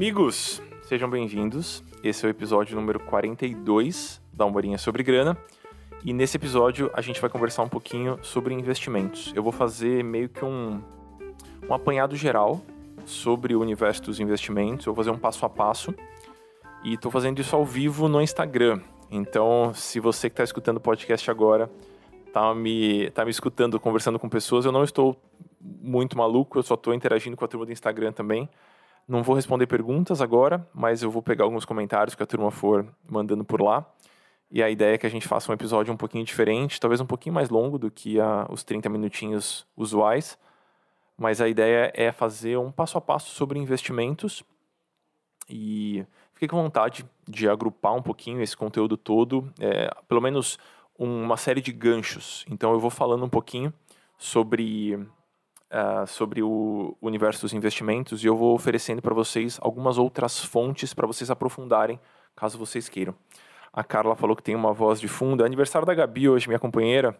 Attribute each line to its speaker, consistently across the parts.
Speaker 1: Amigos, sejam bem-vindos. Esse é o episódio número 42 da Humorinha sobre Grana. E nesse episódio a gente vai conversar um pouquinho sobre investimentos. Eu vou fazer meio que um, um apanhado geral sobre o universo dos investimentos. Eu vou fazer um passo a passo. E estou fazendo isso ao vivo no Instagram. Então, se você que está escutando o podcast agora tá me, tá me escutando, conversando com pessoas, eu não estou muito maluco, eu só estou interagindo com a turma do Instagram também. Não vou responder perguntas agora, mas eu vou pegar alguns comentários que a turma for mandando por lá. E a ideia é que a gente faça um episódio um pouquinho diferente, talvez um pouquinho mais longo do que a, os 30 minutinhos usuais. Mas a ideia é fazer um passo a passo sobre investimentos. E fiquei com vontade de agrupar um pouquinho esse conteúdo todo, é, pelo menos uma série de ganchos. Então eu vou falando um pouquinho sobre uh, sobre o universo dos investimentos e eu vou oferecendo para vocês algumas outras fontes para vocês aprofundarem, caso vocês queiram. A Carla falou que tem uma voz de fundo. É aniversário da Gabi hoje, minha companheira.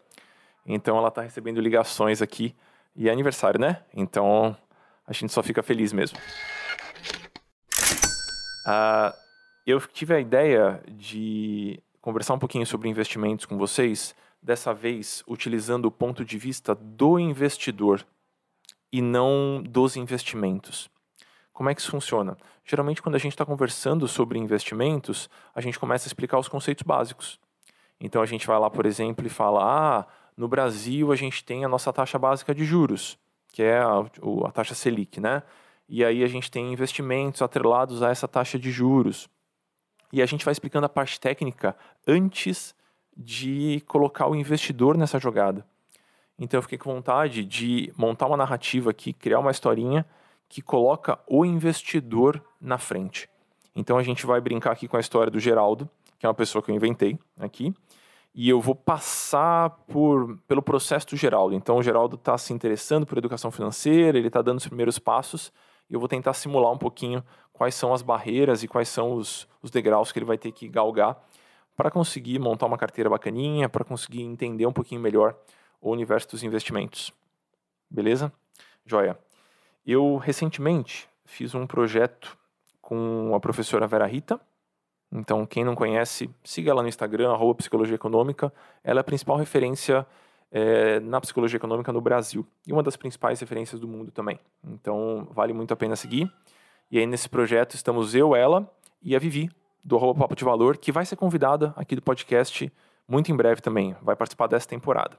Speaker 1: Então ela está recebendo ligações aqui. E é aniversário, né? Então a gente só fica feliz mesmo. Uh, eu tive a ideia de conversar um pouquinho sobre investimentos com vocês, dessa vez utilizando o ponto de vista do investidor e não dos investimentos. Como é que isso funciona? Geralmente, quando a gente está conversando sobre investimentos, a gente começa a explicar os conceitos básicos. Então, a gente vai lá, por exemplo, e fala: ah, no Brasil a gente tem a nossa taxa básica de juros, que é a, a taxa Selic, né? E aí a gente tem investimentos atrelados a essa taxa de juros. E a gente vai explicando a parte técnica antes de colocar o investidor nessa jogada. Então eu fiquei com vontade de montar uma narrativa aqui, criar uma historinha que coloca o investidor na frente. Então a gente vai brincar aqui com a história do Geraldo, que é uma pessoa que eu inventei aqui, e eu vou passar por, pelo processo do Geraldo. Então o Geraldo está se interessando por educação financeira, ele está dando os primeiros passos, e eu vou tentar simular um pouquinho quais são as barreiras e quais são os, os degraus que ele vai ter que galgar para conseguir montar uma carteira bacaninha, para conseguir entender um pouquinho melhor o universo dos investimentos. Beleza? Joia. Eu recentemente fiz um projeto com a professora Vera Rita. Então, quem não conhece, siga ela no Instagram, arroba Psicologia Econômica. Ela é a principal referência é, na psicologia econômica no Brasil e uma das principais referências do mundo também. Então, vale muito a pena seguir. E aí, nesse projeto, estamos eu, ela e a Vivi, do arroba Papo de Valor, que vai ser convidada aqui do podcast muito em breve também. Vai participar dessa temporada.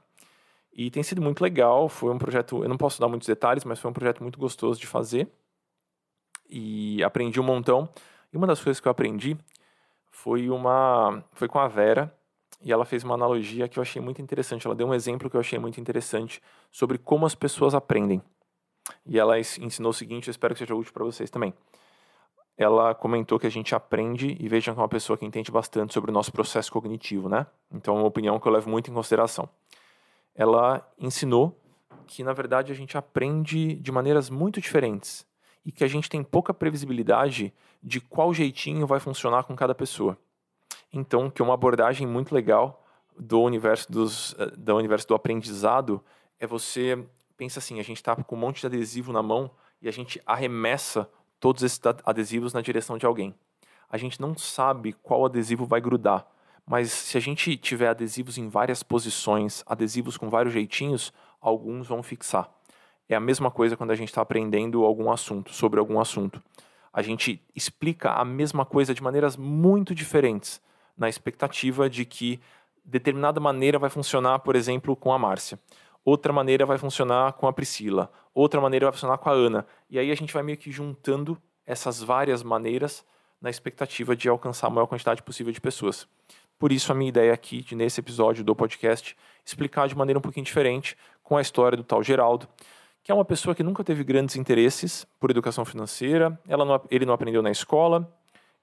Speaker 1: E tem sido muito legal. Foi um projeto, eu não posso dar muitos detalhes, mas foi um projeto muito gostoso de fazer. E aprendi um montão. E uma das coisas que eu aprendi foi uma foi com a Vera e ela fez uma analogia que eu achei muito interessante. Ela deu um exemplo que eu achei muito interessante sobre como as pessoas aprendem. E ela ensinou o seguinte, eu espero que seja útil para vocês também. Ela comentou que a gente aprende e vejam que é uma pessoa que entende bastante sobre o nosso processo cognitivo, né? Então é uma opinião que eu levo muito em consideração ela ensinou que, na verdade, a gente aprende de maneiras muito diferentes e que a gente tem pouca previsibilidade de qual jeitinho vai funcionar com cada pessoa. Então, que uma abordagem muito legal do universo, dos, eh, do universo do aprendizado é você pensa assim, a gente está com um monte de adesivo na mão e a gente arremessa todos esses adesivos na direção de alguém. A gente não sabe qual adesivo vai grudar, mas se a gente tiver adesivos em várias posições, adesivos com vários jeitinhos, alguns vão fixar. É a mesma coisa quando a gente está aprendendo algum assunto, sobre algum assunto. A gente explica a mesma coisa de maneiras muito diferentes, na expectativa de que determinada maneira vai funcionar, por exemplo, com a Márcia. Outra maneira vai funcionar com a Priscila. Outra maneira vai funcionar com a Ana. E aí a gente vai meio que juntando essas várias maneiras na expectativa de alcançar a maior quantidade possível de pessoas. Por isso, a minha ideia aqui, de, nesse episódio do podcast, explicar de maneira um pouquinho diferente com a história do tal Geraldo, que é uma pessoa que nunca teve grandes interesses por educação financeira, não, ele não aprendeu na escola,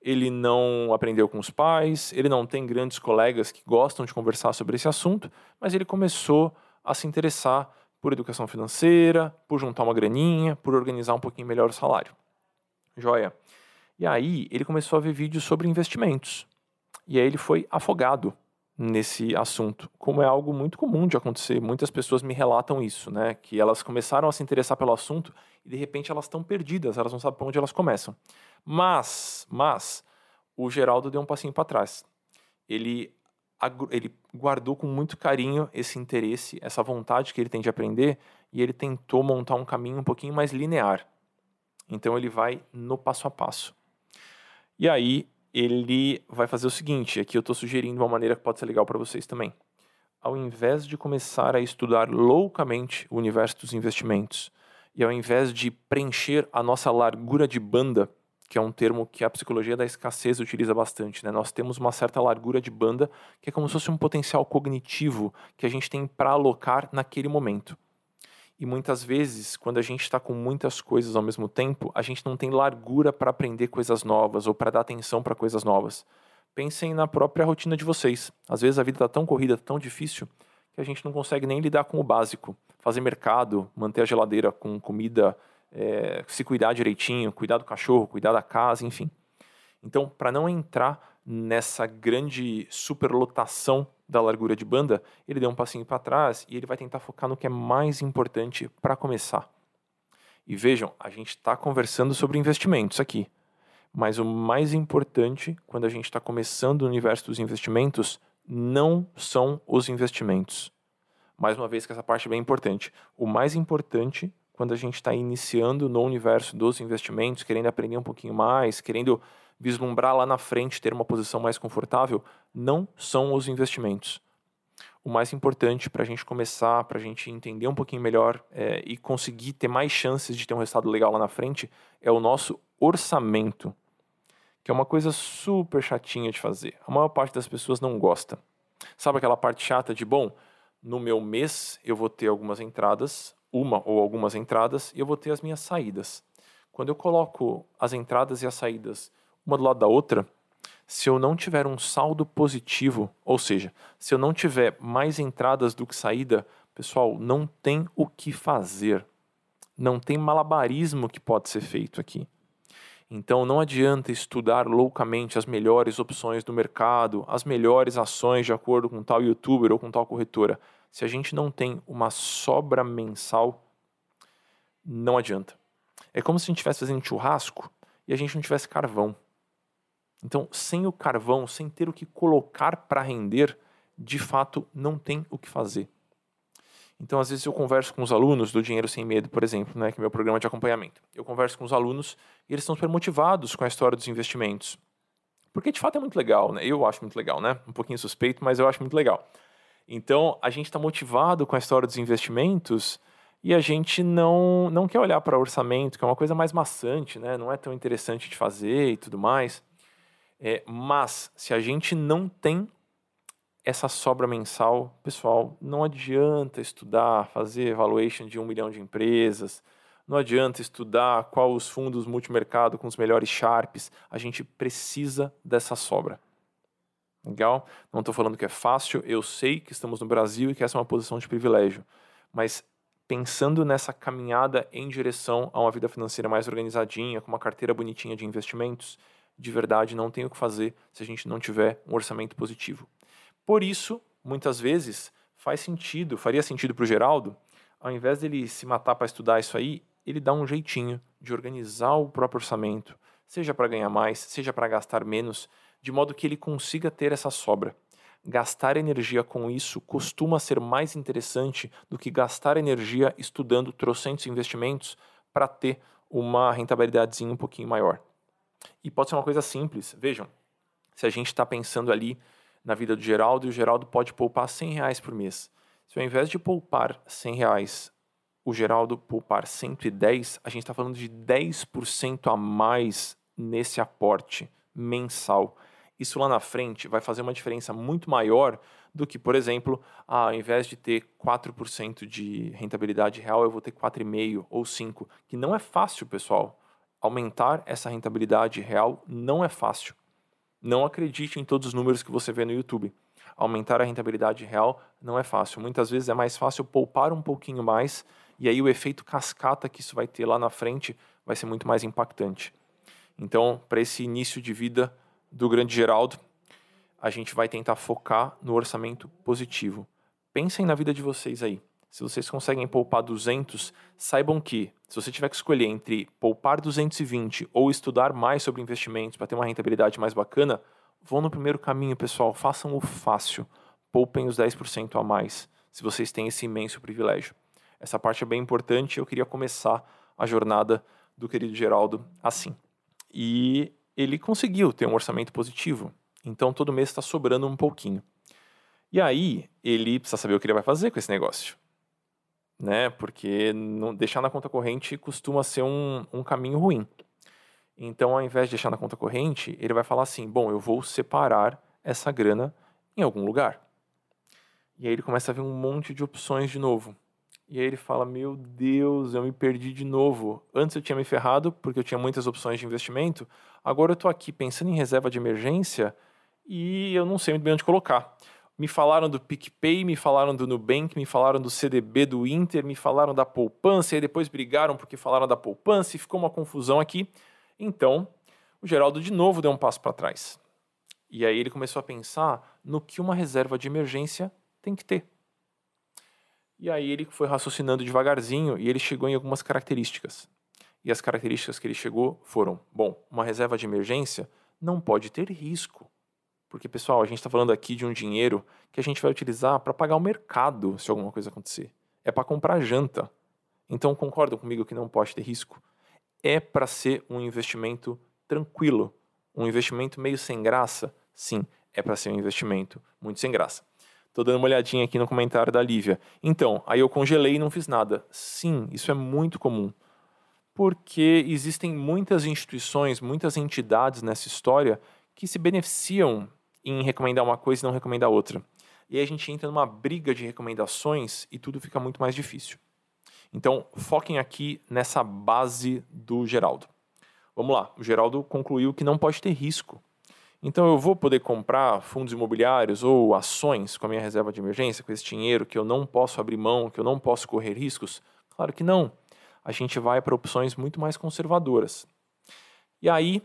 Speaker 1: ele não aprendeu com os pais, ele não tem grandes colegas que gostam de conversar sobre esse assunto, mas ele começou a se interessar por educação financeira, por juntar uma graninha, por organizar um pouquinho melhor o salário. Joia. E aí ele começou a ver vídeos sobre investimentos. E aí ele foi afogado nesse assunto, como é algo muito comum de acontecer. Muitas pessoas me relatam isso, né? Que elas começaram a se interessar pelo assunto e de repente elas estão perdidas, elas não sabem para onde elas começam. Mas, mas, o Geraldo deu um passinho para trás. Ele, ele guardou com muito carinho esse interesse, essa vontade que ele tem de aprender e ele tentou montar um caminho um pouquinho mais linear. Então ele vai no passo a passo. E aí ele vai fazer o seguinte, aqui eu estou sugerindo uma maneira que pode ser legal para vocês também. Ao invés de começar a estudar loucamente o universo dos investimentos, e ao invés de preencher a nossa largura de banda, que é um termo que a psicologia da escassez utiliza bastante, né? Nós temos uma certa largura de banda, que é como se fosse um potencial cognitivo que a gente tem para alocar naquele momento. E muitas vezes, quando a gente está com muitas coisas ao mesmo tempo, a gente não tem largura para aprender coisas novas ou para dar atenção para coisas novas. Pensem na própria rotina de vocês. Às vezes a vida está tão corrida, tão difícil, que a gente não consegue nem lidar com o básico. Fazer mercado, manter a geladeira com comida, é, se cuidar direitinho, cuidar do cachorro, cuidar da casa, enfim. Então, para não entrar nessa grande superlotação da largura de banda, ele deu um passinho para trás e ele vai tentar focar no que é mais importante para começar. E vejam, a gente está conversando sobre investimentos aqui, mas o mais importante quando a gente está começando o universo dos investimentos não são os investimentos. Mais uma vez que essa parte é bem importante. O mais importante quando a gente está iniciando no universo dos investimentos, querendo aprender um pouquinho mais, querendo vislumbrar lá na frente ter uma posição mais confortável, não são os investimentos. O mais importante para a gente começar, para a gente entender um pouquinho melhor é, e conseguir ter mais chances de ter um resultado legal lá na frente, é o nosso orçamento, que é uma coisa super chatinha de fazer. A maior parte das pessoas não gosta. Sabe aquela parte chata de, bom, no meu mês eu vou ter algumas entradas, uma ou algumas entradas, e eu vou ter as minhas saídas. Quando eu coloco as entradas e as saídas uma do lado da outra, se eu não tiver um saldo positivo, ou seja, se eu não tiver mais entradas do que saída, pessoal, não tem o que fazer. Não tem malabarismo que pode ser feito aqui. Então não adianta estudar loucamente as melhores opções do mercado, as melhores ações de acordo com tal youtuber ou com tal corretora. Se a gente não tem uma sobra mensal, não adianta. É como se a gente estivesse fazendo churrasco e a gente não tivesse carvão. Então, sem o carvão, sem ter o que colocar para render, de fato não tem o que fazer. Então, às vezes eu converso com os alunos do Dinheiro Sem Medo, por exemplo, né, que é meu programa de acompanhamento. Eu converso com os alunos e eles estão super motivados com a história dos investimentos. Porque de fato é muito legal, né? Eu acho muito legal, né? Um pouquinho suspeito, mas eu acho muito legal. Então, a gente está motivado com a história dos investimentos e a gente não, não quer olhar para orçamento, que é uma coisa mais maçante, né? Não é tão interessante de fazer e tudo mais. É, mas, se a gente não tem essa sobra mensal, pessoal, não adianta estudar, fazer evaluation de um milhão de empresas, não adianta estudar qual os fundos multimercado com os melhores Sharps, a gente precisa dessa sobra. Legal? Não estou falando que é fácil, eu sei que estamos no Brasil e que essa é uma posição de privilégio, mas pensando nessa caminhada em direção a uma vida financeira mais organizadinha, com uma carteira bonitinha de investimentos, de verdade não tem o que fazer se a gente não tiver um orçamento positivo. Por isso, muitas vezes, faz sentido, faria sentido para o Geraldo, ao invés dele se matar para estudar isso aí, ele dá um jeitinho de organizar o próprio orçamento, seja para ganhar mais, seja para gastar menos, de modo que ele consiga ter essa sobra. Gastar energia com isso costuma ser mais interessante do que gastar energia estudando trocentos investimentos para ter uma rentabilidadezinha um pouquinho maior. E pode ser uma coisa simples. Vejam, se a gente está pensando ali na vida do Geraldo, e o Geraldo pode poupar 100 reais por mês. Se ao invés de poupar 100 reais, o Geraldo poupar 110, a gente está falando de 10% a mais nesse aporte mensal. Isso lá na frente vai fazer uma diferença muito maior do que, por exemplo, ah, ao invés de ter 4% de rentabilidade real, eu vou ter 4,5% ou 5%, que não é fácil, pessoal aumentar essa rentabilidade real não é fácil. Não acredite em todos os números que você vê no YouTube. Aumentar a rentabilidade real não é fácil. Muitas vezes é mais fácil poupar um pouquinho mais e aí o efeito cascata que isso vai ter lá na frente vai ser muito mais impactante. Então, para esse início de vida do grande Geraldo, a gente vai tentar focar no orçamento positivo. Pensem na vida de vocês aí. Se vocês conseguem poupar 200, saibam que, se você tiver que escolher entre poupar 220 ou estudar mais sobre investimentos para ter uma rentabilidade mais bacana, vão no primeiro caminho, pessoal. Façam o fácil. Poupem os 10% a mais, se vocês têm esse imenso privilégio. Essa parte é bem importante eu queria começar a jornada do querido Geraldo assim. E ele conseguiu ter um orçamento positivo. Então todo mês está sobrando um pouquinho. E aí ele precisa saber o que ele vai fazer com esse negócio né? Porque não, deixar na conta corrente costuma ser um, um caminho ruim. Então, ao invés de deixar na conta corrente, ele vai falar assim: bom, eu vou separar essa grana em algum lugar. E aí ele começa a ver um monte de opções de novo. E aí ele fala: Meu Deus, eu me perdi de novo. Antes eu tinha me ferrado porque eu tinha muitas opções de investimento. Agora eu estou aqui pensando em reserva de emergência e eu não sei muito bem onde colocar. Me falaram do PicPay, me falaram do Nubank, me falaram do CDB do Inter, me falaram da poupança, e depois brigaram porque falaram da poupança e ficou uma confusão aqui. Então, o Geraldo de novo deu um passo para trás. E aí ele começou a pensar no que uma reserva de emergência tem que ter. E aí ele foi raciocinando devagarzinho e ele chegou em algumas características. E as características que ele chegou foram: bom, uma reserva de emergência não pode ter risco. Porque, pessoal, a gente está falando aqui de um dinheiro que a gente vai utilizar para pagar o mercado se alguma coisa acontecer. É para comprar janta. Então, concordam comigo que não pode ter risco? É para ser um investimento tranquilo. Um investimento meio sem graça? Sim, é para ser um investimento muito sem graça. Estou dando uma olhadinha aqui no comentário da Lívia. Então, aí eu congelei e não fiz nada. Sim, isso é muito comum. Porque existem muitas instituições, muitas entidades nessa história que se beneficiam em recomendar uma coisa e não recomendar outra. E aí a gente entra numa briga de recomendações e tudo fica muito mais difícil. Então, foquem aqui nessa base do Geraldo. Vamos lá, o Geraldo concluiu que não pode ter risco. Então, eu vou poder comprar fundos imobiliários ou ações com a minha reserva de emergência, com esse dinheiro que eu não posso abrir mão, que eu não posso correr riscos? Claro que não. A gente vai para opções muito mais conservadoras. E aí,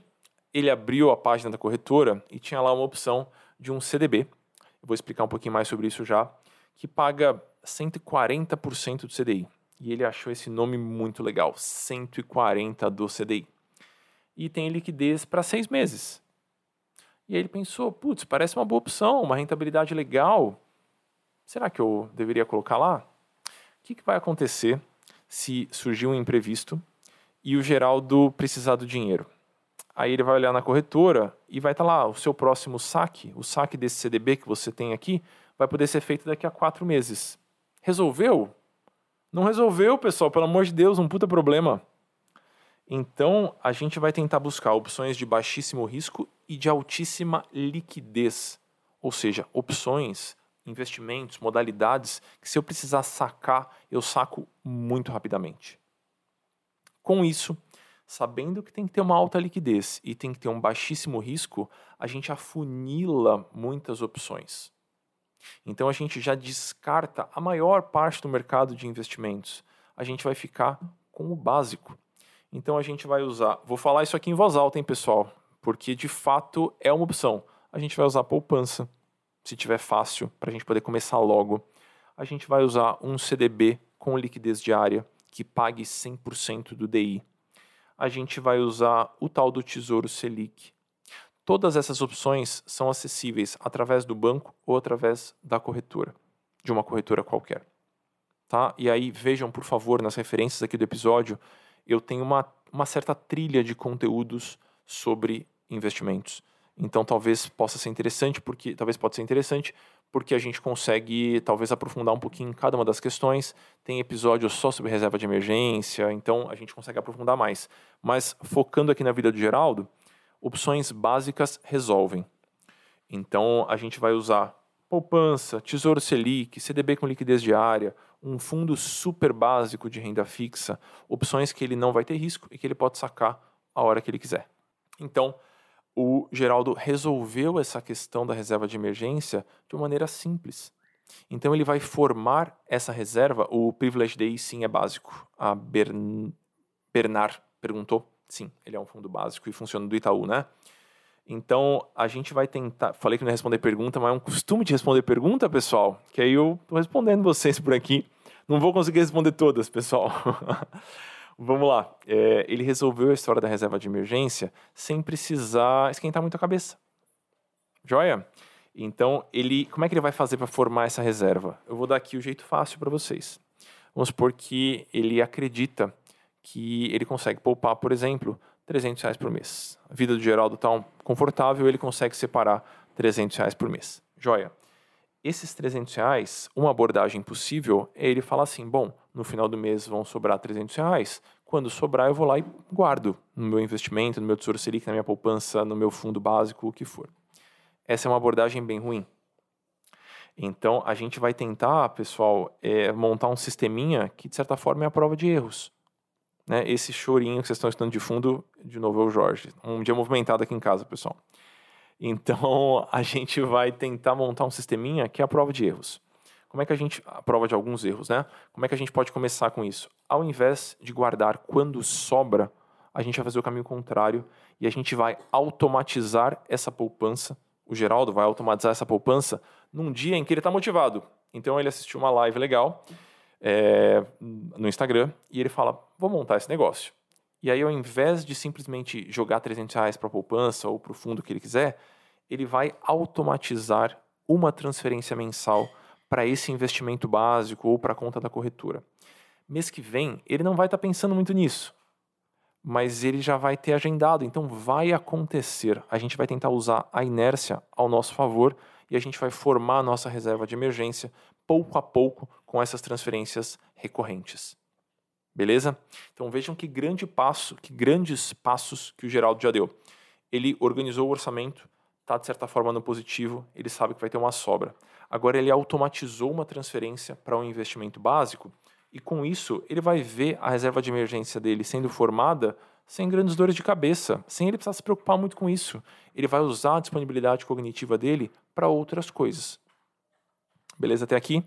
Speaker 1: ele abriu a página da corretora e tinha lá uma opção de um CDB. Eu vou explicar um pouquinho mais sobre isso já, que paga 140% do CDI. E ele achou esse nome muito legal, 140 do CDI. E tem liquidez para seis meses. E aí ele pensou, putz, parece uma boa opção, uma rentabilidade legal. Será que eu deveria colocar lá? O que, que vai acontecer se surgir um imprevisto e o Geraldo precisar do dinheiro? Aí ele vai olhar na corretora e vai estar tá lá o seu próximo saque, o saque desse CDB que você tem aqui, vai poder ser feito daqui a quatro meses. Resolveu? Não resolveu, pessoal, pelo amor de Deus, um puta problema. Então, a gente vai tentar buscar opções de baixíssimo risco e de altíssima liquidez. Ou seja, opções, investimentos, modalidades que, se eu precisar sacar, eu saco muito rapidamente. Com isso, sabendo que tem que ter uma alta liquidez e tem que ter um baixíssimo risco, a gente afunila muitas opções. Então a gente já descarta a maior parte do mercado de investimentos. A gente vai ficar com o básico. Então a gente vai usar, vou falar isso aqui em voz alta, hein, pessoal, porque de fato é uma opção. A gente vai usar poupança, se tiver fácil, para a gente poder começar logo. A gente vai usar um CDB com liquidez diária que pague 100% do DI a gente vai usar o tal do Tesouro Selic. Todas essas opções são acessíveis através do banco ou através da corretora, de uma corretora qualquer. Tá? E aí vejam, por favor, nas referências aqui do episódio, eu tenho uma, uma certa trilha de conteúdos sobre investimentos. Então talvez possa ser interessante, porque talvez pode ser interessante, porque a gente consegue talvez aprofundar um pouquinho em cada uma das questões. Tem episódios só sobre reserva de emergência, então a gente consegue aprofundar mais. Mas focando aqui na vida do Geraldo, opções básicas resolvem. Então a gente vai usar poupança, Tesouro Selic, CDB com liquidez diária, um fundo super básico de renda fixa, opções que ele não vai ter risco e que ele pode sacar a hora que ele quiser. Então, o Geraldo resolveu essa questão da reserva de emergência de uma maneira simples. Então ele vai formar essa reserva. O Privilege Day sim é básico. A Bern... Bernard perguntou. Sim, ele é um fundo básico e funciona do Itaú, né? Então, a gente vai tentar. Falei que não ia responder pergunta, mas é um costume de responder pergunta, pessoal, que aí eu tô respondendo vocês por aqui. Não vou conseguir responder todas, pessoal. Vamos lá. É, ele resolveu a história da reserva de emergência sem precisar esquentar muito a cabeça. Joia? Então, ele, como é que ele vai fazer para formar essa reserva? Eu vou dar aqui o jeito fácil para vocês. Vamos supor que ele acredita que ele consegue poupar, por exemplo, 300 reais por mês. A vida do Geraldo está confortável, ele consegue separar 300 reais por mês. Joia. Esses 300 reais, uma abordagem possível é ele falar assim: bom, no final do mês vão sobrar 300 reais. Quando sobrar, eu vou lá e guardo no meu investimento, no meu Tesouro Selic, na minha poupança, no meu fundo básico, o que for. Essa é uma abordagem bem ruim. Então, a gente vai tentar, pessoal, é, montar um sisteminha que, de certa forma, é a prova de erros. Né? Esse chorinho que vocês estão estudando de fundo, de novo é o Jorge. Um dia movimentado aqui em casa, pessoal. Então, a gente vai tentar montar um sisteminha que é a prova de erros. Como é que a gente. A prova de alguns erros, né? Como é que a gente pode começar com isso? Ao invés de guardar quando sobra, a gente vai fazer o caminho contrário e a gente vai automatizar essa poupança. O Geraldo vai automatizar essa poupança num dia em que ele está motivado. Então, ele assistiu uma live legal é, no Instagram e ele fala: Vou montar esse negócio. E aí, ao invés de simplesmente jogar 300 reais para a poupança ou para o fundo que ele quiser, ele vai automatizar uma transferência mensal para esse investimento básico ou para a conta da corretora. Mês que vem, ele não vai estar tá pensando muito nisso, mas ele já vai ter agendado, então vai acontecer. A gente vai tentar usar a inércia ao nosso favor e a gente vai formar a nossa reserva de emergência pouco a pouco com essas transferências recorrentes. Beleza? Então vejam que grande passo, que grandes passos que o Geraldo já deu. Ele organizou o orçamento, está de certa forma no positivo, ele sabe que vai ter uma sobra. Agora ele automatizou uma transferência para um investimento básico e com isso ele vai ver a reserva de emergência dele sendo formada sem grandes dores de cabeça, sem ele precisar se preocupar muito com isso. Ele vai usar a disponibilidade cognitiva dele para outras coisas. Beleza até aqui?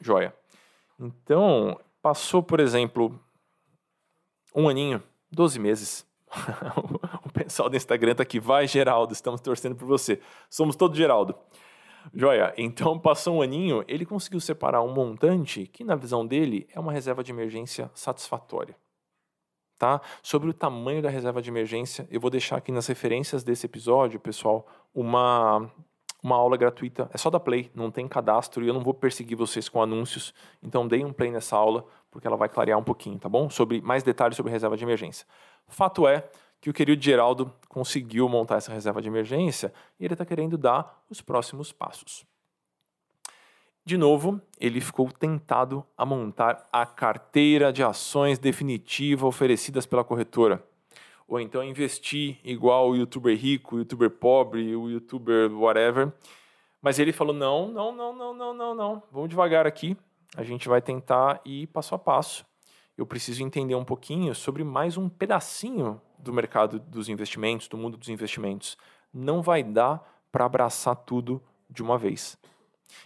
Speaker 1: Joia. Então, passou, por exemplo, um aninho, 12 meses. o pessoal do Instagram tá aqui, vai Geraldo, estamos torcendo por você. Somos todos Geraldo. Joia, então passou um aninho, ele conseguiu separar um montante que, na visão dele, é uma reserva de emergência satisfatória. Tá? Sobre o tamanho da reserva de emergência, eu vou deixar aqui nas referências desse episódio, pessoal, uma uma aula gratuita, é só da play, não tem cadastro e eu não vou perseguir vocês com anúncios. Então deem um play nessa aula, porque ela vai clarear um pouquinho, tá bom? Sobre mais detalhes sobre reserva de emergência. Fato é que o querido Geraldo conseguiu montar essa reserva de emergência e ele está querendo dar os próximos passos. De novo, ele ficou tentado a montar a carteira de ações definitiva oferecidas pela corretora ou então investir igual o youtuber rico, o youtuber pobre, o youtuber whatever. Mas ele falou: não, não, não, não, não, não, não. Vamos devagar aqui. A gente vai tentar ir passo a passo. Eu preciso entender um pouquinho sobre mais um pedacinho do mercado dos investimentos, do mundo dos investimentos. Não vai dar para abraçar tudo de uma vez.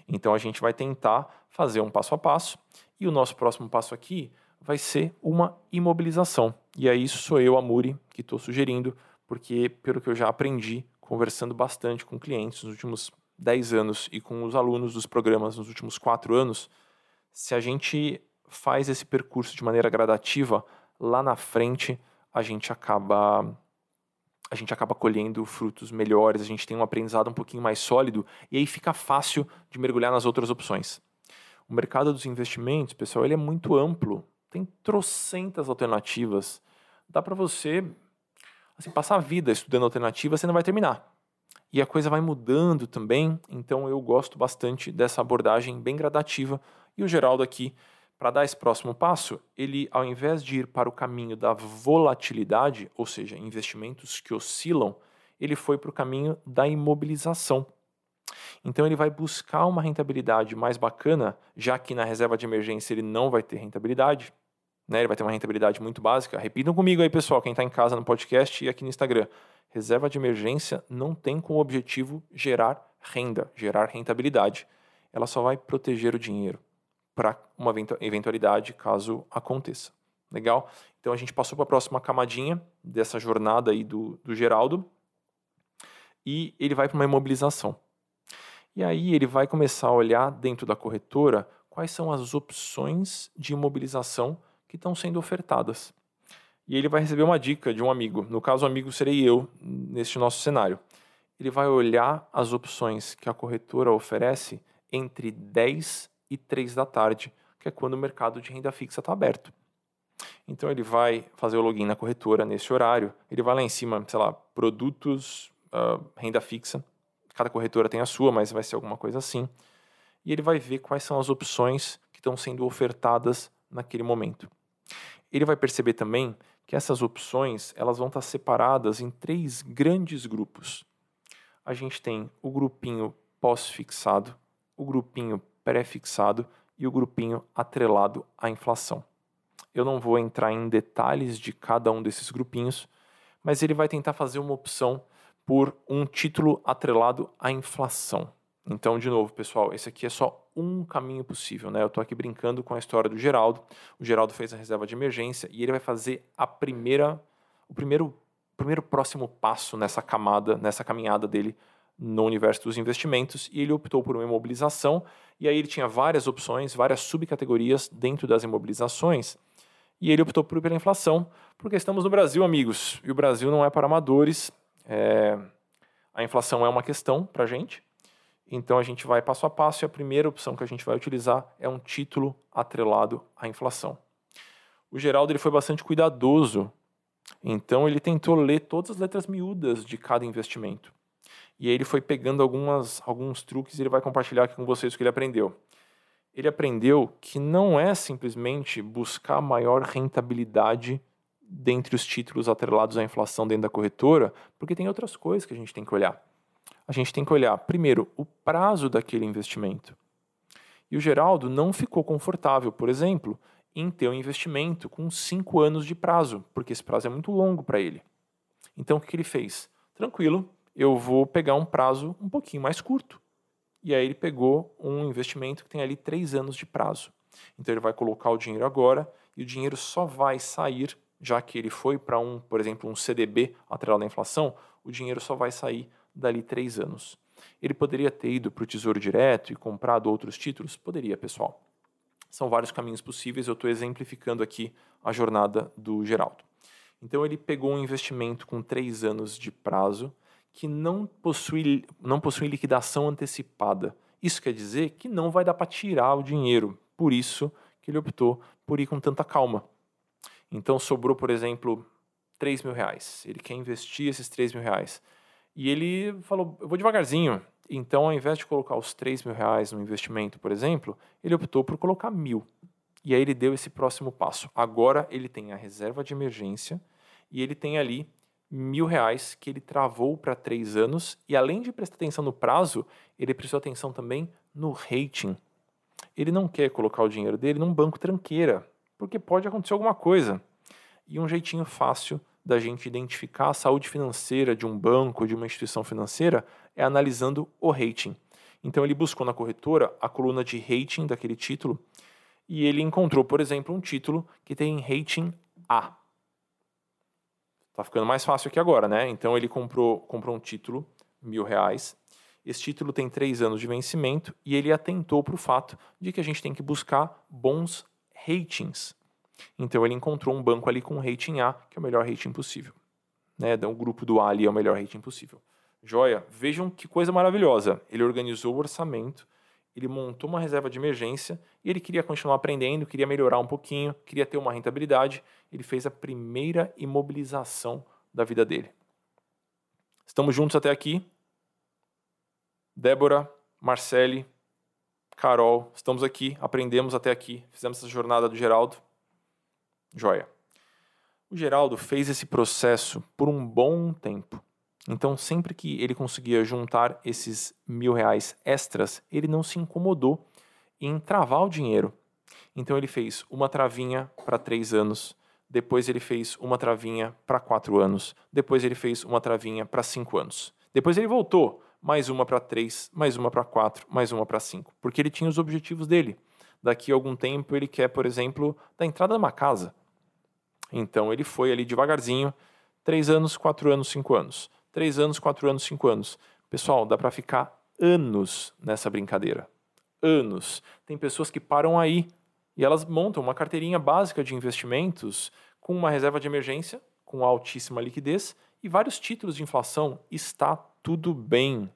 Speaker 1: Então a gente vai tentar fazer um passo a passo. E o nosso próximo passo aqui vai ser uma imobilização. E aí isso sou eu, Amuri, que estou sugerindo, porque pelo que eu já aprendi, conversando bastante com clientes nos últimos 10 anos e com os alunos dos programas nos últimos 4 anos, se a gente faz esse percurso de maneira gradativa, lá na frente a gente acaba a gente acaba colhendo frutos melhores, a gente tem um aprendizado um pouquinho mais sólido e aí fica fácil de mergulhar nas outras opções. O mercado dos investimentos, pessoal, ele é muito amplo tem trocentas alternativas. Dá para você assim, passar a vida estudando alternativas, você não vai terminar. E a coisa vai mudando também, então eu gosto bastante dessa abordagem bem gradativa. E o Geraldo aqui, para dar esse próximo passo, ele, ao invés de ir para o caminho da volatilidade, ou seja, investimentos que oscilam, ele foi para o caminho da imobilização. Então ele vai buscar uma rentabilidade mais bacana, já que na reserva de emergência ele não vai ter rentabilidade, né? Ele vai ter uma rentabilidade muito básica. Repitam comigo aí, pessoal, quem está em casa no podcast e aqui no Instagram. Reserva de emergência não tem como objetivo gerar renda, gerar rentabilidade. Ela só vai proteger o dinheiro para uma eventualidade caso aconteça. Legal? Então a gente passou para a próxima camadinha dessa jornada aí do, do Geraldo. e ele vai para uma imobilização. E aí ele vai começar a olhar dentro da corretora quais são as opções de imobilização que estão sendo ofertadas. E ele vai receber uma dica de um amigo. No caso, o amigo serei eu neste nosso cenário. Ele vai olhar as opções que a corretora oferece entre 10 e 3 da tarde, que é quando o mercado de renda fixa está aberto. Então ele vai fazer o login na corretora nesse horário, ele vai lá em cima, sei lá, produtos, uh, renda fixa. Cada corretora tem a sua, mas vai ser alguma coisa assim. E ele vai ver quais são as opções que estão sendo ofertadas naquele momento. Ele vai perceber também que essas opções elas vão estar separadas em três grandes grupos. A gente tem o grupinho pós-fixado, o grupinho pré-fixado e o grupinho atrelado à inflação. Eu não vou entrar em detalhes de cada um desses grupinhos, mas ele vai tentar fazer uma opção por um título atrelado à inflação. Então, de novo, pessoal, esse aqui é só um caminho possível, né? Eu estou aqui brincando com a história do Geraldo. O Geraldo fez a reserva de emergência e ele vai fazer a primeira, o primeiro, primeiro próximo passo nessa camada, nessa caminhada dele no universo dos investimentos e ele optou por uma imobilização e aí ele tinha várias opções, várias subcategorias dentro das imobilizações e ele optou por pela inflação porque estamos no Brasil, amigos, e o Brasil não é para amadores. É... A inflação é uma questão para a gente então a gente vai passo a passo e a primeira opção que a gente vai utilizar é um título atrelado à inflação. O Geraldo ele foi bastante cuidadoso, então ele tentou ler todas as letras miúdas de cada investimento. E aí ele foi pegando algumas, alguns truques e ele vai compartilhar aqui com vocês o que ele aprendeu. Ele aprendeu que não é simplesmente buscar maior rentabilidade dentre os títulos atrelados à inflação dentro da corretora, porque tem outras coisas que a gente tem que olhar a gente tem que olhar, primeiro, o prazo daquele investimento. E o Geraldo não ficou confortável, por exemplo, em ter um investimento com cinco anos de prazo, porque esse prazo é muito longo para ele. Então, o que ele fez? Tranquilo, eu vou pegar um prazo um pouquinho mais curto. E aí ele pegou um investimento que tem ali três anos de prazo. Então ele vai colocar o dinheiro agora e o dinheiro só vai sair, já que ele foi para um, por exemplo, um CDB atrelado à inflação, o dinheiro só vai sair dali três anos. Ele poderia ter ido para o Tesouro Direto e comprado outros títulos? Poderia, pessoal. São vários caminhos possíveis, eu estou exemplificando aqui a jornada do Geraldo. Então ele pegou um investimento com três anos de prazo que não possui, não possui liquidação antecipada. Isso quer dizer que não vai dar para tirar o dinheiro. Por isso que ele optou por ir com tanta calma. Então sobrou, por exemplo, 3 mil reais. Ele quer investir esses 3 mil reais. E ele falou: eu vou devagarzinho. Então, ao invés de colocar os 3 mil reais no investimento, por exemplo, ele optou por colocar mil. E aí ele deu esse próximo passo. Agora ele tem a reserva de emergência e ele tem ali mil reais que ele travou para três anos. E além de prestar atenção no prazo, ele prestou atenção também no rating. Ele não quer colocar o dinheiro dele num banco tranqueira, porque pode acontecer alguma coisa. E um jeitinho fácil da gente identificar a saúde financeira de um banco, de uma instituição financeira, é analisando o rating. Então ele buscou na corretora a coluna de rating daquele título e ele encontrou, por exemplo, um título que tem rating A. Tá ficando mais fácil aqui agora, né? Então ele comprou, comprou um título, mil reais. Esse título tem três anos de vencimento e ele atentou para o fato de que a gente tem que buscar bons ratings. Então ele encontrou um banco ali com rating A, que é o melhor rating possível. Né? Então, o grupo do A ali é o melhor rating possível. Joia, vejam que coisa maravilhosa. Ele organizou o orçamento, ele montou uma reserva de emergência e ele queria continuar aprendendo, queria melhorar um pouquinho, queria ter uma rentabilidade. Ele fez a primeira imobilização da vida dele. Estamos juntos até aqui? Débora, Marcele, Carol, estamos aqui, aprendemos até aqui, fizemos essa jornada do Geraldo. Joia. O Geraldo fez esse processo por um bom tempo. Então, sempre que ele conseguia juntar esses mil reais extras, ele não se incomodou em travar o dinheiro. Então, ele fez uma travinha para três anos, depois ele fez uma travinha para quatro anos, depois ele fez uma travinha para cinco anos. Depois ele voltou, mais uma para três, mais uma para quatro, mais uma para cinco, porque ele tinha os objetivos dele. Daqui a algum tempo ele quer, por exemplo, da entrada numa casa. Então ele foi ali devagarzinho, três anos, quatro anos, cinco anos. Três anos, quatro anos, cinco anos. Pessoal, dá para ficar anos nessa brincadeira. Anos. Tem pessoas que param aí e elas montam uma carteirinha básica de investimentos com uma reserva de emergência, com altíssima liquidez e vários títulos de inflação. Está tudo bem.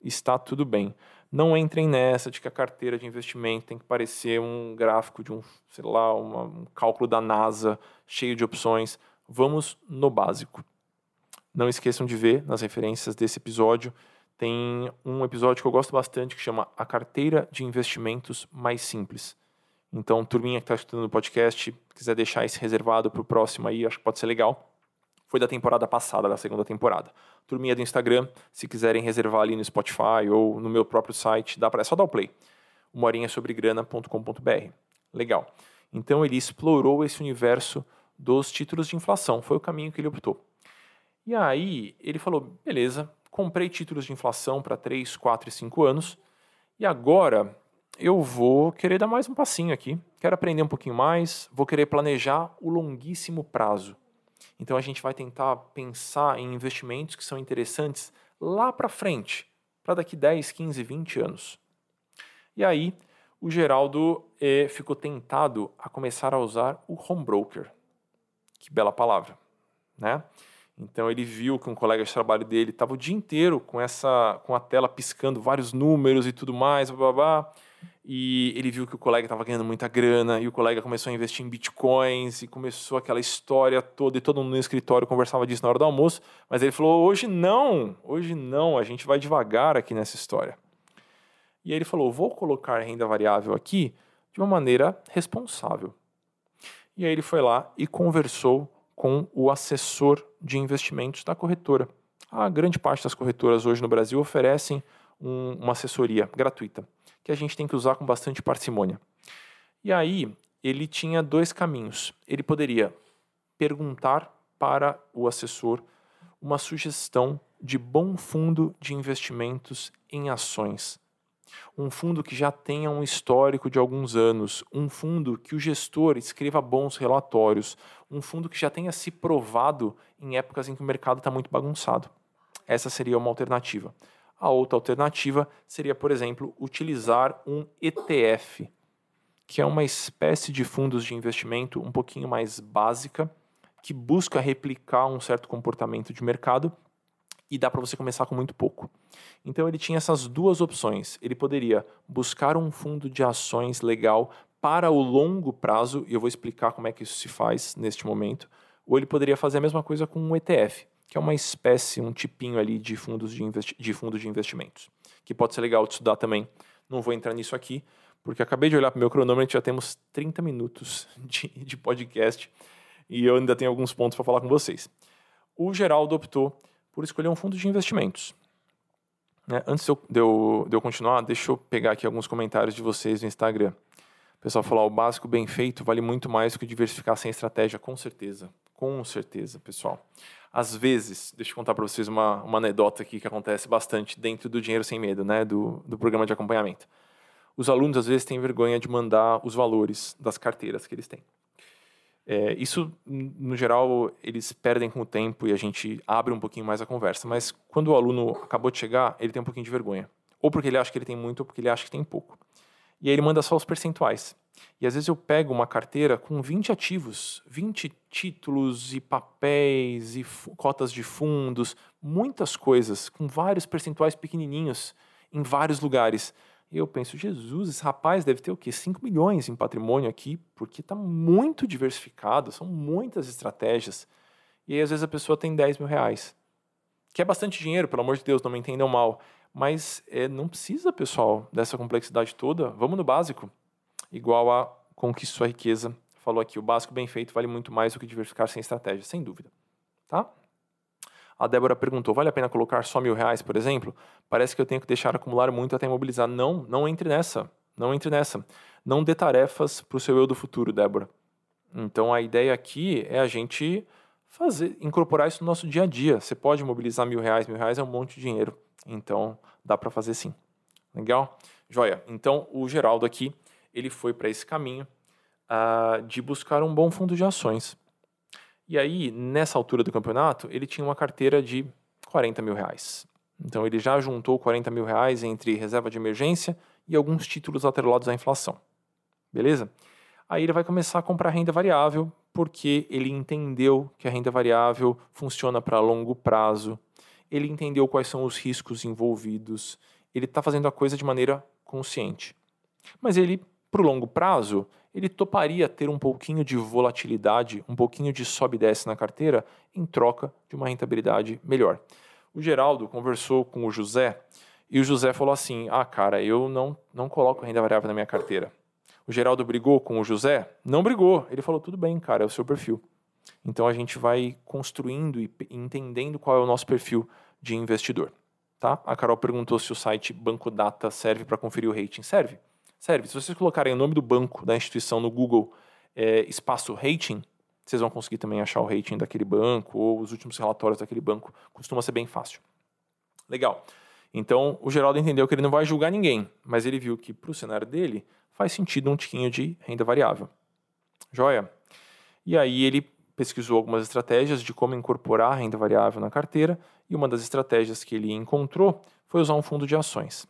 Speaker 1: Está tudo bem. Não entrem nessa de que a carteira de investimento tem que parecer um gráfico de um, sei lá, uma, um cálculo da NASA cheio de opções. Vamos no básico. Não esqueçam de ver nas referências desse episódio. Tem um episódio que eu gosto bastante que chama A Carteira de Investimentos Mais Simples. Então, turminha que está escutando o podcast, quiser deixar esse reservado para o próximo aí, acho que pode ser legal. Foi da temporada passada, da segunda temporada. Turminha do Instagram, se quiserem reservar ali no Spotify ou no meu próprio site, dá para é só dar o play. umorinhasobregrana.com.br. Legal. Então ele explorou esse universo dos títulos de inflação, foi o caminho que ele optou. E aí ele falou: beleza, comprei títulos de inflação para 3, 4 e 5 anos, e agora eu vou querer dar mais um passinho aqui. Quero aprender um pouquinho mais, vou querer planejar o longuíssimo prazo. Então a gente vai tentar pensar em investimentos que são interessantes lá para frente, para daqui 10, 15, 20 anos. E aí o Geraldo eh, ficou tentado a começar a usar o home broker. Que bela palavra, né? Então ele viu que um colega de trabalho dele estava o dia inteiro com essa com a tela piscando vários números e tudo mais, blá, blá, blá e ele viu que o colega estava ganhando muita grana e o colega começou a investir em bitcoins e começou aquela história toda e todo mundo no escritório conversava disso na hora do almoço, mas ele falou: "Hoje não, hoje não, a gente vai devagar aqui nessa história". E aí ele falou: "Vou colocar renda variável aqui de uma maneira responsável". E aí ele foi lá e conversou com o assessor de investimentos da corretora. A grande parte das corretoras hoje no Brasil oferecem um, uma assessoria gratuita que a gente tem que usar com bastante parcimônia. E aí, ele tinha dois caminhos. Ele poderia perguntar para o assessor uma sugestão de bom fundo de investimentos em ações. Um fundo que já tenha um histórico de alguns anos, um fundo que o gestor escreva bons relatórios, um fundo que já tenha se provado em épocas em que o mercado está muito bagunçado. Essa seria uma alternativa. A outra alternativa seria, por exemplo, utilizar um ETF, que é uma espécie de fundos de investimento um pouquinho mais básica, que busca replicar um certo comportamento de mercado e dá para você começar com muito pouco. Então ele tinha essas duas opções. Ele poderia buscar um fundo de ações legal para o longo prazo, e eu vou explicar como é que isso se faz neste momento, ou ele poderia fazer a mesma coisa com um ETF que é uma espécie, um tipinho ali de fundos de, de fundos de investimentos, que pode ser legal de estudar também. Não vou entrar nisso aqui, porque acabei de olhar para o meu cronômetro e já temos 30 minutos de, de podcast e eu ainda tenho alguns pontos para falar com vocês. O Geraldo optou por escolher um fundo de investimentos. Né? Antes de eu, de eu continuar, deixa eu pegar aqui alguns comentários de vocês no Instagram. O pessoal falou: o básico bem feito vale muito mais do que diversificar sem estratégia. Com certeza, com certeza, pessoal. Às vezes, deixa eu contar para vocês uma, uma anedota aqui que acontece bastante dentro do Dinheiro Sem Medo, né, do, do programa de acompanhamento. Os alunos, às vezes, têm vergonha de mandar os valores das carteiras que eles têm. É, isso, no geral, eles perdem com o tempo e a gente abre um pouquinho mais a conversa. Mas quando o aluno acabou de chegar, ele tem um pouquinho de vergonha. Ou porque ele acha que ele tem muito, ou porque ele acha que tem pouco. E aí ele manda só os percentuais. E às vezes eu pego uma carteira com 20 ativos, 20 títulos e papéis e cotas de fundos, muitas coisas, com vários percentuais pequenininhos em vários lugares. E eu penso, Jesus, esse rapaz deve ter o quê? 5 milhões em patrimônio aqui, porque está muito diversificado, são muitas estratégias. E aí às vezes a pessoa tem 10 mil reais, que é bastante dinheiro, pelo amor de Deus, não me entendam mal. Mas é, não precisa, pessoal, dessa complexidade toda. Vamos no básico. Igual a conquiste sua riqueza. Falou aqui, o básico bem feito vale muito mais do que diversificar sem estratégia, sem dúvida. Tá? A Débora perguntou: vale a pena colocar só mil reais, por exemplo? Parece que eu tenho que deixar acumular muito até imobilizar. Não, não entre nessa. Não entre nessa. Não dê tarefas para o seu eu do futuro, Débora. Então a ideia aqui é a gente fazer, incorporar isso no nosso dia a dia. Você pode mobilizar mil reais, mil reais é um monte de dinheiro. Então, dá para fazer sim. Legal? Joia. Então, o Geraldo aqui, ele foi para esse caminho uh, de buscar um bom fundo de ações. E aí, nessa altura do campeonato, ele tinha uma carteira de 40 mil reais. Então ele já juntou 40 mil reais entre reserva de emergência e alguns títulos atrelados à inflação. Beleza? Aí ele vai começar a comprar renda variável porque ele entendeu que a renda variável funciona para longo prazo, ele entendeu quais são os riscos envolvidos, ele está fazendo a coisa de maneira consciente. Mas ele, para o longo prazo, ele toparia ter um pouquinho de volatilidade, um pouquinho de sobe e desce na carteira em troca de uma rentabilidade melhor. O Geraldo conversou com o José e o José falou assim: Ah, cara, eu não, não coloco renda variável na minha carteira. O Geraldo brigou com o José? Não brigou. Ele falou: tudo bem, cara, é o seu perfil. Então a gente vai construindo e entendendo qual é o nosso perfil de investidor. Tá? A Carol perguntou se o site Banco Data serve para conferir o rating. Serve. Serve. Se vocês colocarem o nome do banco, da instituição no Google, é, espaço rating, vocês vão conseguir também achar o rating daquele banco ou os últimos relatórios daquele banco. Costuma ser bem fácil. Legal. Então, o Geraldo entendeu que ele não vai julgar ninguém, mas ele viu que para o cenário dele faz sentido um tiquinho de renda variável. Joia? E aí ele pesquisou algumas estratégias de como incorporar a renda variável na carteira e uma das estratégias que ele encontrou foi usar um fundo de ações.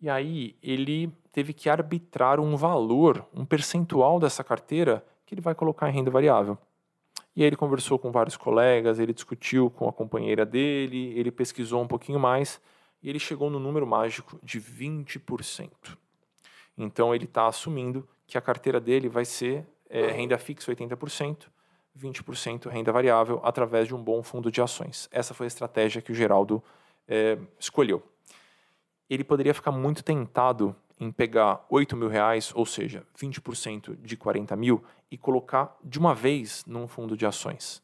Speaker 1: E aí ele teve que arbitrar um valor, um percentual dessa carteira que ele vai colocar em renda variável. E aí ele conversou com vários colegas, ele discutiu com a companheira dele, ele pesquisou um pouquinho mais e ele chegou no número mágico de 20%. Então ele está assumindo que a carteira dele vai ser é, renda fixa 80%, 20% renda variável através de um bom fundo de ações. Essa foi a estratégia que o Geraldo é, escolheu. Ele poderia ficar muito tentado em pegar 8 mil reais, ou seja, 20% de 40 mil, e colocar de uma vez num fundo de ações.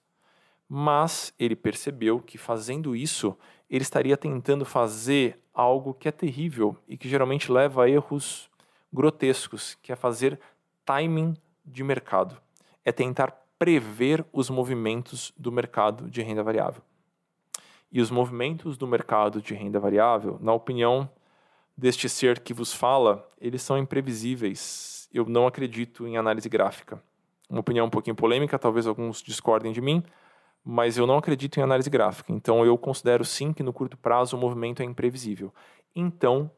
Speaker 1: Mas ele percebeu que fazendo isso, ele estaria tentando fazer algo que é terrível e que geralmente leva a erros grotescos, que é fazer timing de mercado. É tentar prever os movimentos do mercado de renda variável. E os movimentos do mercado de renda variável, na opinião deste ser que vos fala, eles são imprevisíveis. Eu não acredito em análise gráfica. Uma opinião um pouquinho polêmica, talvez alguns discordem de mim, mas eu não acredito em análise gráfica. Então eu considero sim que no curto prazo o movimento é imprevisível. Então,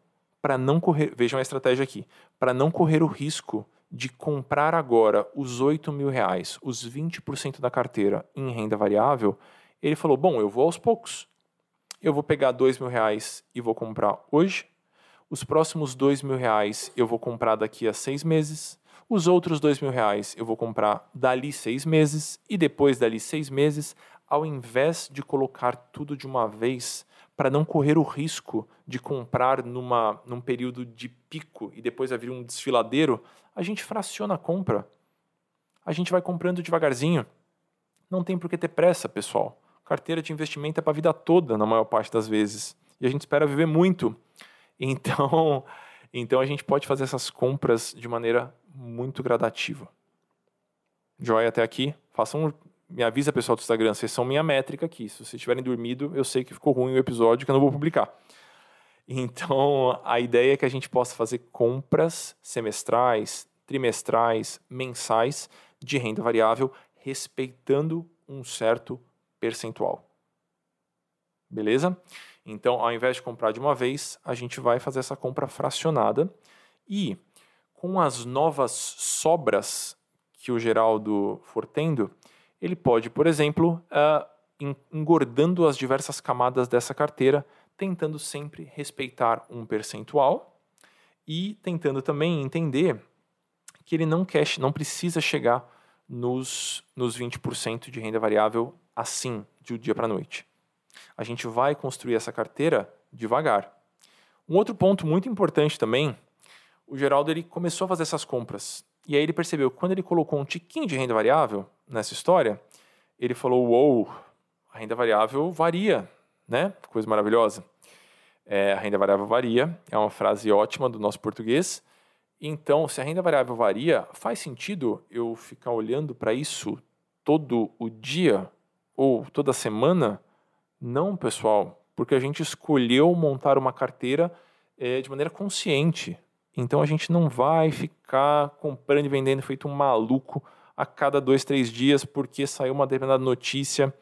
Speaker 1: para não correr, vejam a estratégia aqui, para não correr o risco de comprar agora os 8 mil reais, os 20% da carteira em renda variável, ele falou: bom, eu vou aos poucos. Eu vou pegar 2 mil reais e vou comprar hoje. Os próximos 2 mil reais eu vou comprar daqui a seis meses. Os outros 2 mil reais eu vou comprar dali seis meses. E depois dali seis meses, ao invés de colocar tudo de uma vez, para não correr o risco de comprar numa, num período de pico e depois haver um desfiladeiro, a gente fraciona a compra. A gente vai comprando devagarzinho. Não tem por que ter pressa, pessoal. Carteira de investimento é para a vida toda, na maior parte das vezes. E a gente espera viver muito. Então, então a gente pode fazer essas compras de maneira muito gradativa. Joia até aqui? Façam me avisa, pessoal do Instagram, vocês são minha métrica aqui. Se vocês tiverem dormido, eu sei que ficou ruim o episódio que eu não vou publicar. Então, a ideia é que a gente possa fazer compras semestrais, trimestrais, mensais de renda variável, respeitando um certo percentual. Beleza? Então, ao invés de comprar de uma vez, a gente vai fazer essa compra fracionada e com as novas sobras que o Geraldo for tendo, ele pode, por exemplo, uh, engordando as diversas camadas dessa carteira, tentando sempre respeitar um percentual e tentando também entender que ele não quer, não precisa chegar nos, nos 20% de renda variável assim, de um dia para a noite. A gente vai construir essa carteira devagar. Um outro ponto muito importante também, o Geraldo ele começou a fazer essas compras e aí ele percebeu quando ele colocou um tiquinho de renda variável nessa história, ele falou: Uou, a renda variável varia, né? Coisa maravilhosa. É, a renda variável varia, é uma frase ótima do nosso português. Então, se a renda variável varia, faz sentido eu ficar olhando para isso todo o dia ou toda semana? Não, pessoal, porque a gente escolheu montar uma carteira é, de maneira consciente. Então a gente não vai ficar comprando e vendendo feito um maluco a cada dois, três dias porque saiu uma determinada notícia,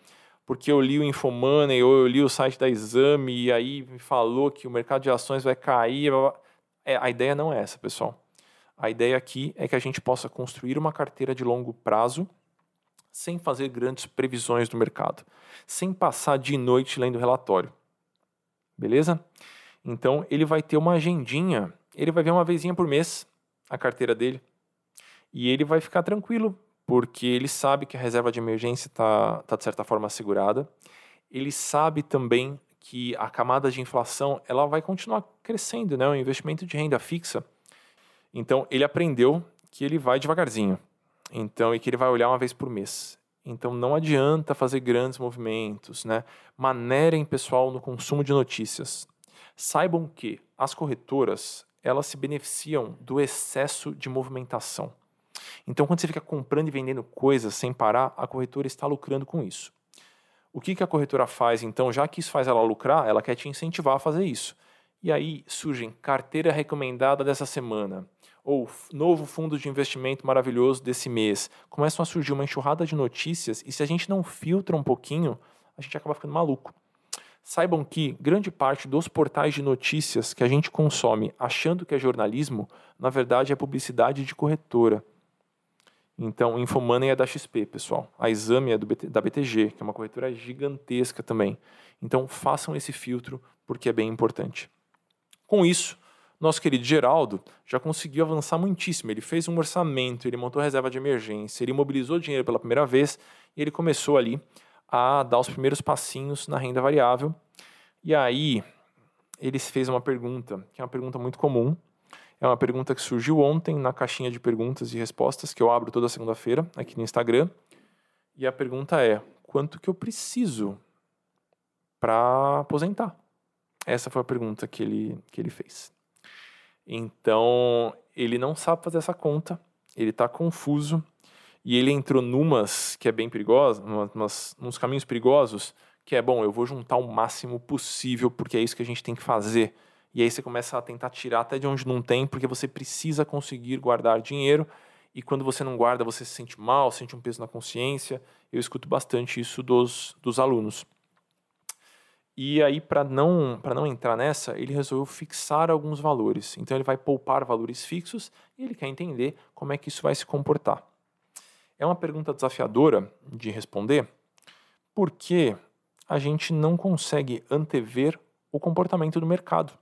Speaker 1: porque eu li o Infomoney ou eu li o site da Exame e aí me falou que o mercado de ações vai cair. É, a ideia não é essa, pessoal. A ideia aqui é que a gente possa construir uma carteira de longo prazo sem fazer grandes previsões do mercado, sem passar de noite lendo relatório. Beleza? Então ele vai ter uma agendinha, ele vai ver uma vezinha por mês a carteira dele e ele vai ficar tranquilo, porque ele sabe que a reserva de emergência está tá, de certa forma assegurada. Ele sabe também que a camada de inflação ela vai continuar crescendo, né? O investimento de renda fixa. Então ele aprendeu que ele vai devagarzinho. Então, e que ele vai olhar uma vez por mês. Então não adianta fazer grandes movimentos, né? Manerem pessoal no consumo de notícias. Saibam que as corretoras, elas se beneficiam do excesso de movimentação. Então quando você fica comprando e vendendo coisas sem parar, a corretora está lucrando com isso. O que, que a corretora faz então, já que isso faz ela lucrar, ela quer te incentivar a fazer isso. E aí surgem carteira recomendada dessa semana, ou novo fundo de investimento maravilhoso desse mês. Começam a surgir uma enxurrada de notícias e se a gente não filtra um pouquinho, a gente acaba ficando maluco. Saibam que grande parte dos portais de notícias que a gente consome achando que é jornalismo, na verdade é publicidade de corretora. Então, Infomoney é da XP, pessoal. A Exame é BT, da BTG, que é uma corretora gigantesca também. Então, façam esse filtro porque é bem importante. Com isso, nosso querido Geraldo já conseguiu avançar muitíssimo. Ele fez um orçamento, ele montou reserva de emergência, ele mobilizou dinheiro pela primeira vez e ele começou ali a dar os primeiros passinhos na renda variável. E aí ele fez uma pergunta, que é uma pergunta muito comum. É uma pergunta que surgiu ontem na caixinha de perguntas e respostas que eu abro toda segunda-feira aqui no Instagram. E a pergunta é: quanto que eu preciso para aposentar? Essa foi a pergunta que ele, que ele fez. Então, ele não sabe fazer essa conta, ele está confuso e ele entrou numas que é bem perigosa, umas, uns caminhos perigosos, que é bom, eu vou juntar o máximo possível porque é isso que a gente tem que fazer. E aí você começa a tentar tirar até de onde não tem, porque você precisa conseguir guardar dinheiro. E quando você não guarda, você se sente mal, sente um peso na consciência. Eu escuto bastante isso dos, dos alunos. E aí, para não, não entrar nessa, ele resolveu fixar alguns valores. Então, ele vai poupar valores fixos e ele quer entender como é que isso vai se comportar. É uma pergunta desafiadora de responder, porque a gente não consegue antever o comportamento do mercado.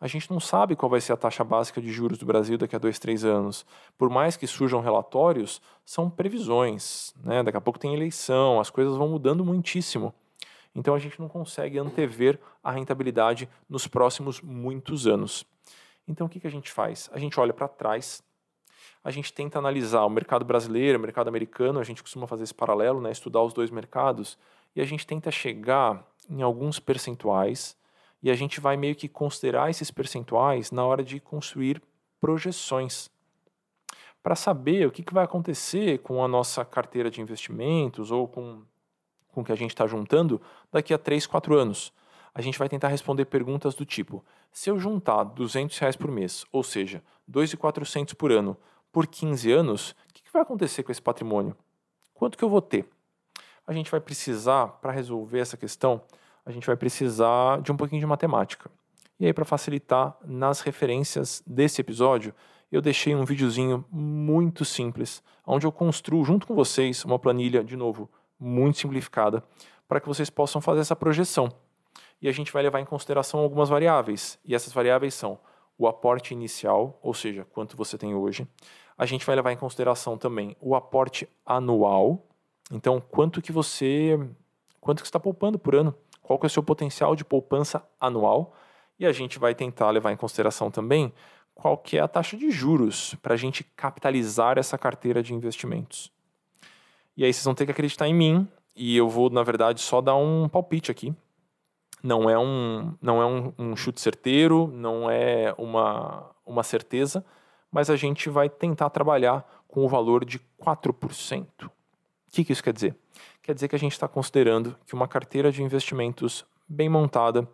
Speaker 1: A gente não sabe qual vai ser a taxa básica de juros do Brasil daqui a dois, três anos. Por mais que surjam relatórios, são previsões. Né? Daqui a pouco tem eleição, as coisas vão mudando muitíssimo. Então a gente não consegue antever a rentabilidade nos próximos muitos anos. Então o que, que a gente faz? A gente olha para trás, a gente tenta analisar o mercado brasileiro, o mercado americano, a gente costuma fazer esse paralelo, né, estudar os dois mercados, e a gente tenta chegar em alguns percentuais, e a gente vai meio que considerar esses percentuais na hora de construir projeções para saber o que, que vai acontecer com a nossa carteira de investimentos ou com com que a gente está juntando daqui a 3, 4 anos. A gente vai tentar responder perguntas do tipo: se eu juntar 200 reais por mês, ou seja, 2.400 por ano, por 15 anos, o que, que vai acontecer com esse patrimônio? Quanto que eu vou ter? A gente vai precisar, para resolver essa questão, a gente vai precisar de um pouquinho de matemática. E aí, para facilitar, nas referências desse episódio, eu deixei um videozinho muito simples, onde eu construo junto com vocês uma planilha, de novo, muito simplificada para que vocês possam fazer essa projeção. E a gente vai levar em consideração algumas variáveis. E essas variáveis são o aporte inicial, ou seja, quanto você tem hoje. A gente vai levar em consideração também o aporte anual. Então, quanto que você quanto que está poupando por ano? Qual que é o seu potencial de poupança anual? E a gente vai tentar levar em consideração também qual que é a taxa de juros para a gente capitalizar essa carteira de investimentos. E aí vocês vão ter que acreditar em mim. E eu vou, na verdade, só dar um palpite aqui. Não é um, não é um, um chute certeiro, não é uma, uma certeza, mas a gente vai tentar trabalhar com o valor de 4%. O que, que isso quer dizer? Quer dizer que a gente está considerando que uma carteira de investimentos bem montada,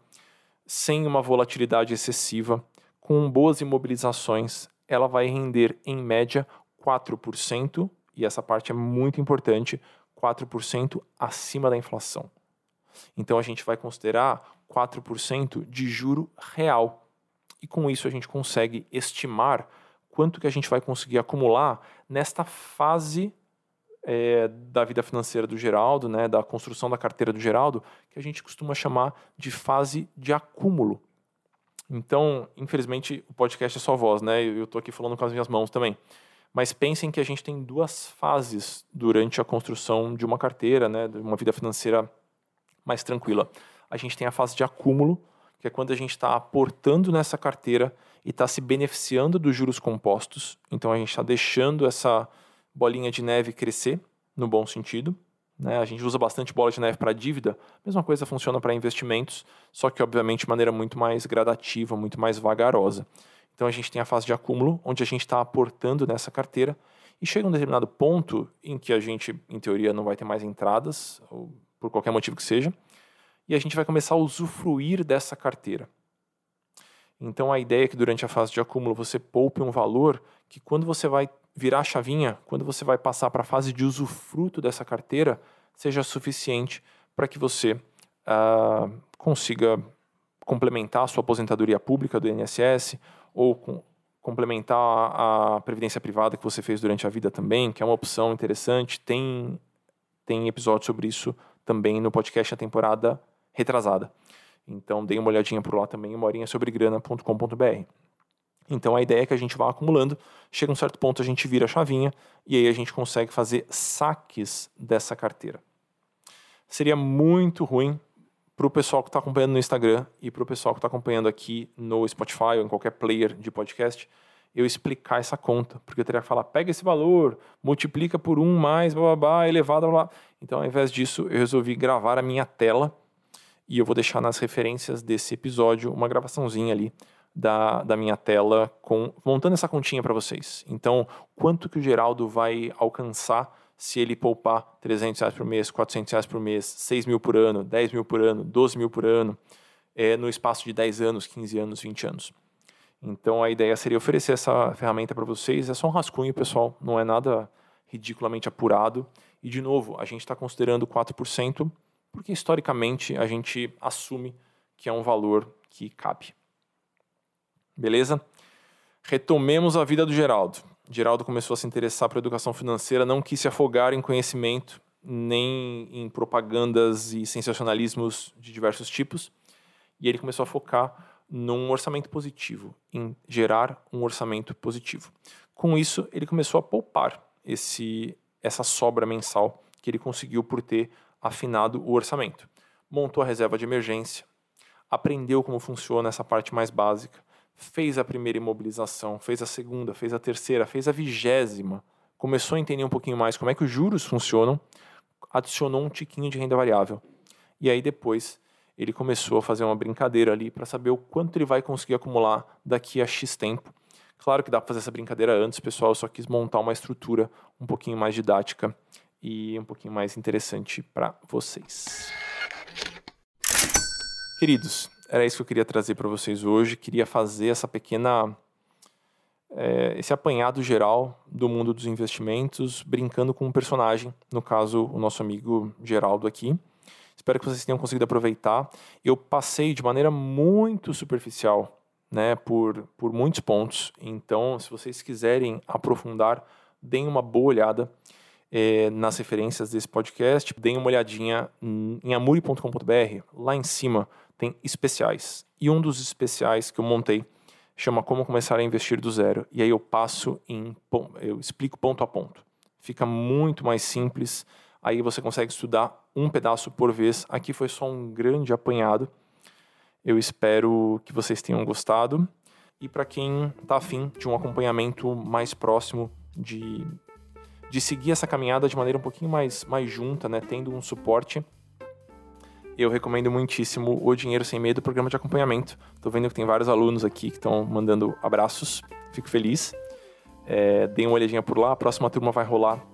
Speaker 1: sem uma volatilidade excessiva, com boas imobilizações, ela vai render em média 4% e essa parte é muito importante, 4% acima da inflação. Então a gente vai considerar 4% de juro real. E com isso a gente consegue estimar quanto que a gente vai conseguir acumular nesta fase é, da vida financeira do Geraldo, né, da construção da carteira do Geraldo, que a gente costuma chamar de fase de acúmulo. Então, infelizmente, o podcast é só voz, né? Eu estou aqui falando com as minhas mãos também. Mas pensem que a gente tem duas fases durante a construção de uma carteira, né, de uma vida financeira mais tranquila. A gente tem a fase de acúmulo, que é quando a gente está aportando nessa carteira e está se beneficiando dos juros compostos. Então a gente está deixando essa bolinha de neve crescer, no bom sentido. Né? A gente usa bastante bola de neve para dívida, mesma coisa funciona para investimentos, só que obviamente de maneira muito mais gradativa, muito mais vagarosa. Então a gente tem a fase de acúmulo, onde a gente está aportando nessa carteira, e chega um determinado ponto em que a gente, em teoria, não vai ter mais entradas, ou por qualquer motivo que seja, e a gente vai começar a usufruir dessa carteira. Então a ideia é que durante a fase de acúmulo você poupe um valor que quando você vai virar a chavinha, quando você vai passar para a fase de usufruto dessa carteira, seja suficiente para que você uh, consiga complementar a sua aposentadoria pública do INSS ou com, complementar a, previdência privada que você fez durante a vida também, que é uma opção interessante. Tem, tem episódio sobre isso também no podcast a temporada retrasada. Então, dê uma olhadinha por lá também, morinhasobregrana.com.br. Então, a ideia é que a gente vá acumulando, chega um certo ponto, a gente vira a chavinha e aí a gente consegue fazer saques dessa carteira. Seria muito ruim para o pessoal que está acompanhando no Instagram e para o pessoal que está acompanhando aqui no Spotify ou em qualquer player de podcast, eu explicar essa conta, porque eu teria que falar, pega esse valor, multiplica por um mais, blá, blá, blá elevado, blá, blá. Então, ao invés disso, eu resolvi gravar a minha tela e eu vou deixar nas referências desse episódio uma gravaçãozinha ali da, da minha tela com montando essa continha para vocês. Então, quanto que o Geraldo vai alcançar se ele poupar 300 reais por mês, 400 reais por mês, 6 mil por ano, 10 mil por ano, 12 mil por ano, é, no espaço de 10 anos, 15 anos, 20 anos. Então, a ideia seria oferecer essa ferramenta para vocês. É só um rascunho, pessoal, não é nada ridiculamente apurado. E, de novo, a gente está considerando 4% porque historicamente a gente assume que é um valor que cabe. Beleza? Retomemos a vida do Geraldo. Geraldo começou a se interessar por educação financeira, não quis se afogar em conhecimento, nem em propagandas e sensacionalismos de diversos tipos, e ele começou a focar num orçamento positivo, em gerar um orçamento positivo. Com isso, ele começou a poupar esse, essa sobra mensal que ele conseguiu por ter afinado o orçamento. Montou a reserva de emergência, aprendeu como funciona essa parte mais básica, fez a primeira imobilização, fez a segunda, fez a terceira, fez a vigésima, começou a entender um pouquinho mais como é que os juros funcionam, adicionou um tiquinho de renda variável. E aí depois ele começou a fazer uma brincadeira ali para saber o quanto ele vai conseguir acumular daqui a X tempo. Claro que dá para fazer essa brincadeira antes, pessoal, eu só quis montar uma estrutura um pouquinho mais didática e um pouquinho mais interessante para vocês. Queridos, era isso que eu queria trazer para vocês hoje. Queria fazer essa pequena. É, esse apanhado geral do mundo dos investimentos, brincando com um personagem, no caso, o nosso amigo Geraldo aqui. Espero que vocês tenham conseguido aproveitar. Eu passei de maneira muito superficial né, por, por muitos pontos. Então, se vocês quiserem aprofundar, deem uma boa olhada é, nas referências desse podcast. Deem uma olhadinha em amuri.com.br. Lá em cima tem especiais. E um dos especiais que eu montei chama Como Começar a Investir do Zero. E aí eu passo em. Eu explico ponto a ponto. Fica muito mais simples. Aí você consegue estudar um pedaço por vez. Aqui foi só um grande apanhado. Eu espero que vocês tenham gostado. E para quem está afim de um acompanhamento mais próximo de de seguir essa caminhada de maneira um pouquinho mais, mais junta, né, tendo um suporte, eu recomendo muitíssimo o Dinheiro Sem Medo, programa de acompanhamento. Estou vendo que tem vários alunos aqui que estão mandando abraços, fico feliz. É, deem uma olhadinha por lá, a próxima turma vai rolar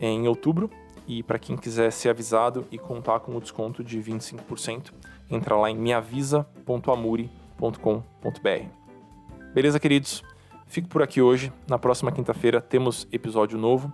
Speaker 1: em outubro. E para quem quiser ser avisado e contar com o desconto de 25%, entra lá em meavisa.amuri.com.br. Beleza, queridos? Fico por aqui hoje. Na próxima quinta-feira temos episódio novo.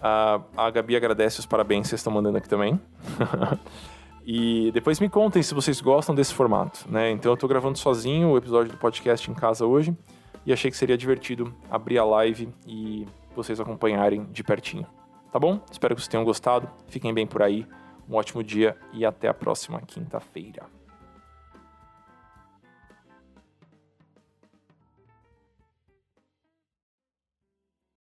Speaker 1: A, a Gabi agradece os parabéns que vocês estão mandando aqui também. E depois me contem se vocês gostam desse formato, né? Então eu tô gravando sozinho o episódio do podcast em casa hoje e achei que seria divertido abrir a live e vocês acompanharem de pertinho. Tá bom? Espero que vocês tenham gostado. Fiquem bem por aí. Um ótimo dia e até a próxima quinta-feira.